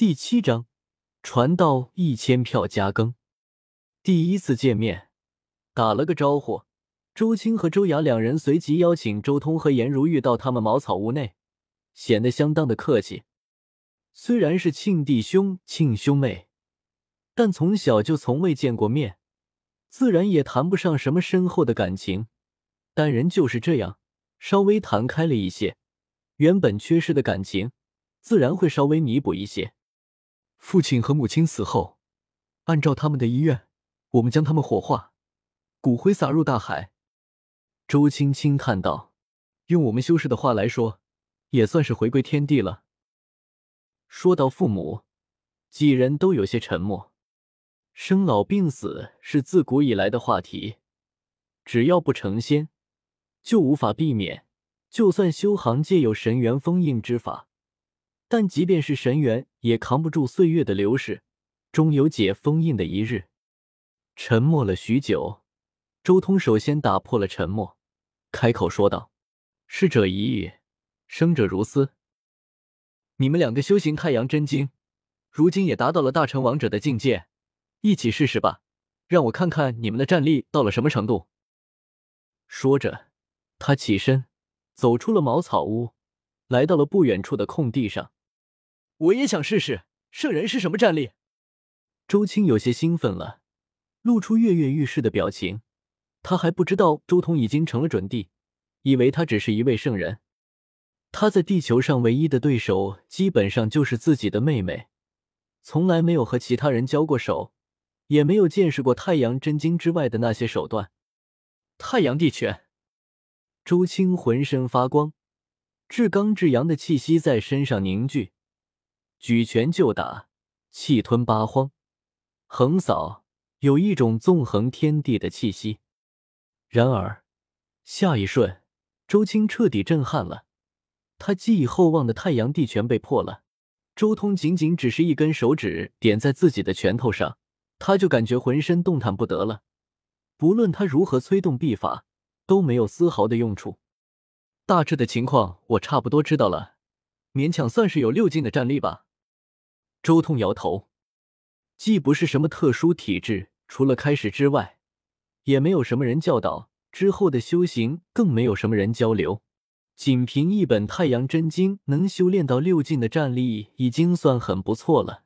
第七章传到一千票加更。第一次见面，打了个招呼，周青和周雅两人随即邀请周通和颜如玉到他们茅草屋内，显得相当的客气。虽然是亲弟兄、亲兄妹，但从小就从未见过面，自然也谈不上什么深厚的感情。但人就是这样，稍微谈开了一些，原本缺失的感情，自然会稍微弥补一些。父亲和母亲死后，按照他们的遗愿，我们将他们火化，骨灰撒入大海。周青青叹道：“用我们修士的话来说，也算是回归天地了。”说到父母，几人都有些沉默。生老病死是自古以来的话题，只要不成仙，就无法避免。就算修行界有神元封印之法。但即便是神元，也扛不住岁月的流逝，终有解封印的一日。沉默了许久，周通首先打破了沉默，开口说道：“逝者已矣，生者如斯。你们两个修行太阳真经，如今也达到了大成王者的境界，一起试试吧，让我看看你们的战力到了什么程度。”说着，他起身走出了茅草屋，来到了不远处的空地上。我也想试试圣人是什么战力。周青有些兴奋了，露出跃跃欲试的表情。他还不知道周通已经成了准帝，以为他只是一位圣人。他在地球上唯一的对手，基本上就是自己的妹妹，从来没有和其他人交过手，也没有见识过太阳真经之外的那些手段。太阳地拳，周青浑身发光，至刚至阳的气息在身上凝聚。举拳就打，气吞八荒，横扫，有一种纵横天地的气息。然而，下一瞬，周青彻底震撼了。他寄以厚望的太阳地拳被破了。周通仅仅只是一根手指点在自己的拳头上，他就感觉浑身动弹不得了。不论他如何催动臂法，都没有丝毫的用处。大致的情况我差不多知道了，勉强算是有六境的战力吧。周通摇头，既不是什么特殊体质，除了开始之外，也没有什么人教导，之后的修行更没有什么人交流。仅凭一本《太阳真经》，能修炼到六境的战力，已经算很不错了。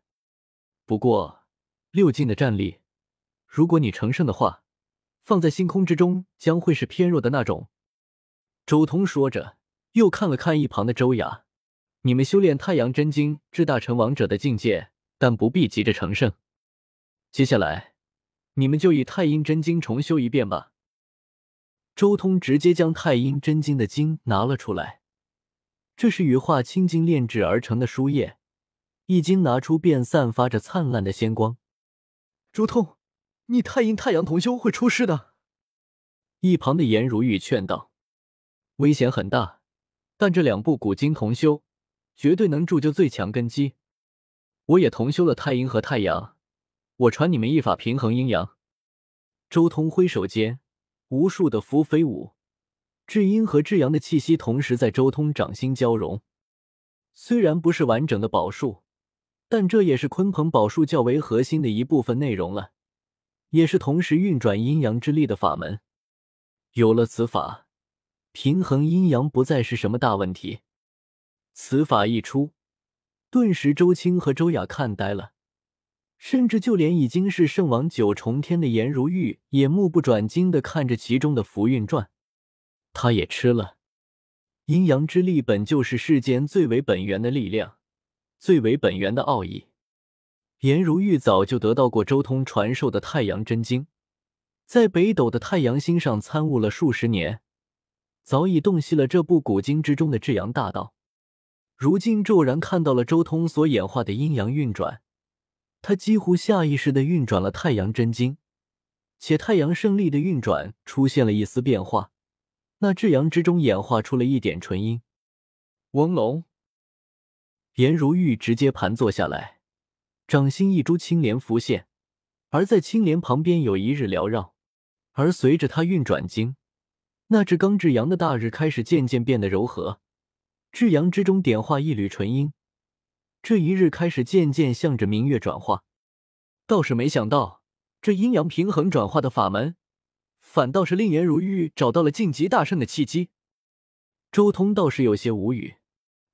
不过，六境的战力，如果你成圣的话，放在星空之中，将会是偏弱的那种。周通说着，又看了看一旁的周雅。你们修炼太阳真经至大成王者的境界，但不必急着成圣。接下来，你们就以太阴真经重修一遍吧。周通直接将太阴真经的经拿了出来，这是羽化青金炼制而成的书页，一经拿出便散发着灿烂的仙光。周通，你太阴太阳同修会出事的。一旁的颜如玉劝道：“危险很大，但这两部古经同修。”绝对能铸就最强根基。我也同修了太阴和太阳，我传你们一法平衡阴阳。周通挥手间，无数的符飞舞，至阴和至阳的气息同时在周通掌心交融。虽然不是完整的宝术，但这也是鲲鹏宝术较为核心的一部分内容了，也是同时运转阴阳之力的法门。有了此法，平衡阴阳不再是什么大问题。此法一出，顿时周青和周雅看呆了，甚至就连已经是圣王九重天的颜如玉也目不转睛的看着其中的符运转。他也吃了。阴阳之力本就是世间最为本源的力量，最为本源的奥义。颜如玉早就得到过周通传授的太阳真经，在北斗的太阳星上参悟了数十年，早已洞悉了这部古经之中的至阳大道。如今骤然看到了周通所演化的阴阳运转，他几乎下意识的运转了太阳真经，且太阳胜利的运转出现了一丝变化，那至阳之中演化出了一点纯阴。翁龙，颜如玉直接盘坐下来，掌心一株青莲浮现，而在青莲旁边有一日缭绕，而随着他运转经，那只刚至阳的大日开始渐渐变得柔和。至阳之中点化一缕纯阴，这一日开始渐渐向着明月转化。倒是没想到，这阴阳平衡转化的法门，反倒是令颜如玉找到了晋级大圣的契机。周通倒是有些无语，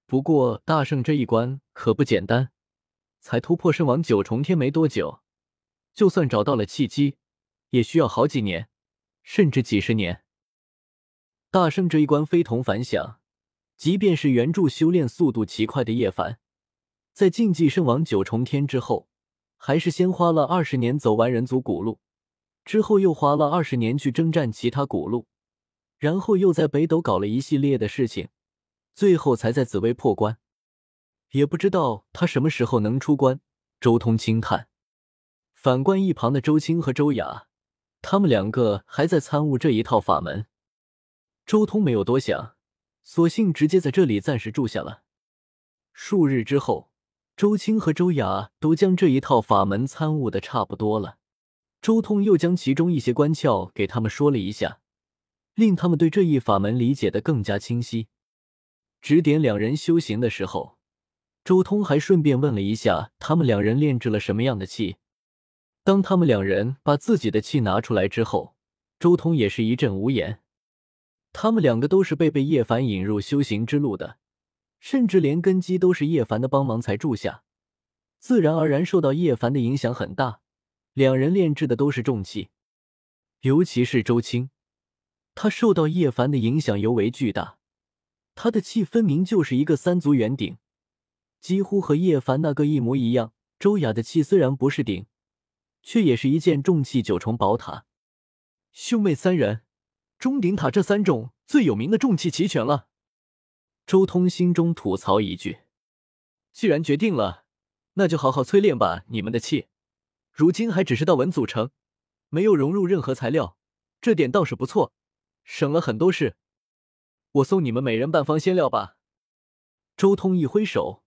不过大圣这一关可不简单，才突破圣王九重天没多久，就算找到了契机，也需要好几年，甚至几十年。大圣这一关非同凡响，即便是原著修炼速度奇快的叶凡，在晋级圣王九重天之后。还是先花了二十年走完人族古路，之后又花了二十年去征战其他古路，然后又在北斗搞了一系列的事情，最后才在紫薇破关。也不知道他什么时候能出关。周通轻叹。反观一旁的周青和周雅，他们两个还在参悟这一套法门。周通没有多想，索性直接在这里暂时住下了。数日之后。周青和周雅都将这一套法门参悟的差不多了，周通又将其中一些关窍给他们说了一下，令他们对这一法门理解的更加清晰。指点两人修行的时候，周通还顺便问了一下他们两人炼制了什么样的气。当他们两人把自己的气拿出来之后，周通也是一阵无言。他们两个都是被被叶凡引入修行之路的。甚至连根基都是叶凡的帮忙才住下，自然而然受到叶凡的影响很大。两人炼制的都是重器，尤其是周青，他受到叶凡的影响尤为巨大。他的气分明就是一个三足圆鼎，几乎和叶凡那个一模一样。周雅的气虽然不是鼎，却也是一件重器九重宝塔。兄妹三人，钟鼎塔这三种最有名的重器齐全了。周通心中吐槽一句：“既然决定了，那就好好淬炼吧。你们的气，如今还只是道纹组成，没有融入任何材料，这点倒是不错，省了很多事。我送你们每人半方仙料吧。”周通一挥手，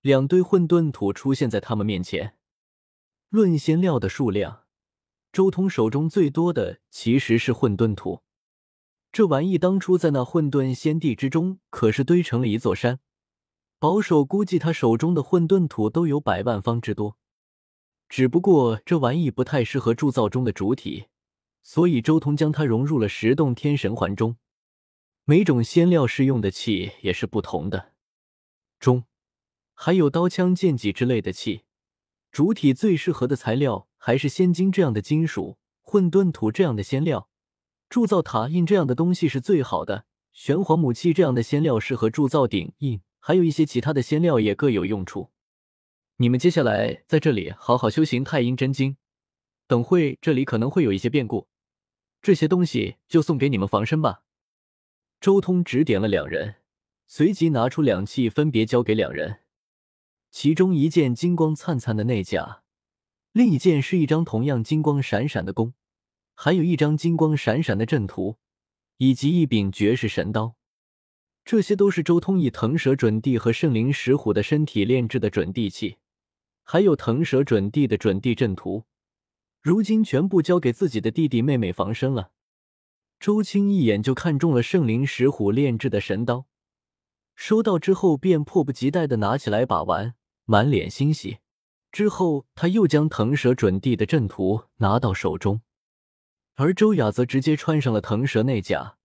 两堆混沌土出现在他们面前。论仙料的数量，周通手中最多的其实是混沌土。这玩意当初在那混沌仙地之中，可是堆成了一座山。保守估计，他手中的混沌土都有百万方之多。只不过这玩意不太适合铸造中的主体，所以周通将它融入了十洞天神环中。每种仙料适用的气也是不同的。中还有刀枪剑戟之类的器，主体最适合的材料还是仙金这样的金属，混沌土这样的仙料。铸造塔印这样的东西是最好的，玄黄母器这样的仙料适合铸造鼎印，还有一些其他的仙料也各有用处。你们接下来在这里好好修行太阴真经，等会这里可能会有一些变故，这些东西就送给你们防身吧。周通指点了两人，随即拿出两器，分别交给两人。其中一件金光灿灿的内甲，另一件是一张同样金光闪闪的弓。还有一张金光闪闪的阵图，以及一柄绝世神刀，这些都是周通以腾蛇准地和圣灵石虎的身体炼制的准地器，还有腾蛇准地的准地阵图，如今全部交给自己的弟弟妹妹防身了。周青一眼就看中了圣灵石虎炼制的神刀，收到之后便迫不及待的拿起来把玩，满脸欣喜。之后他又将腾蛇准地的阵图拿到手中。而周雅则直接穿上了腾蛇内甲，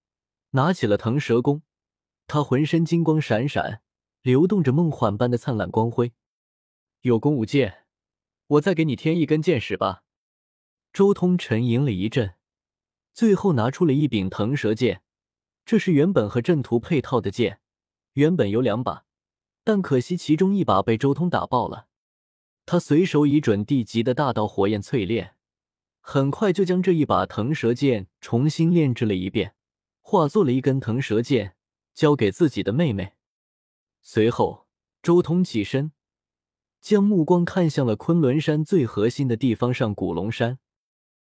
拿起了腾蛇弓，他浑身金光闪闪，流动着梦幻般的灿烂光辉。有弓无箭，我再给你添一根箭矢吧。周通沉吟了一阵，最后拿出了一柄腾蛇剑，这是原本和阵图配套的剑，原本有两把，但可惜其中一把被周通打爆了。他随手以准地级的大道火焰淬炼。很快就将这一把腾蛇剑重新炼制了一遍，化作了一根腾蛇剑，交给自己的妹妹。随后，周通起身，将目光看向了昆仑山最核心的地方上古龙山。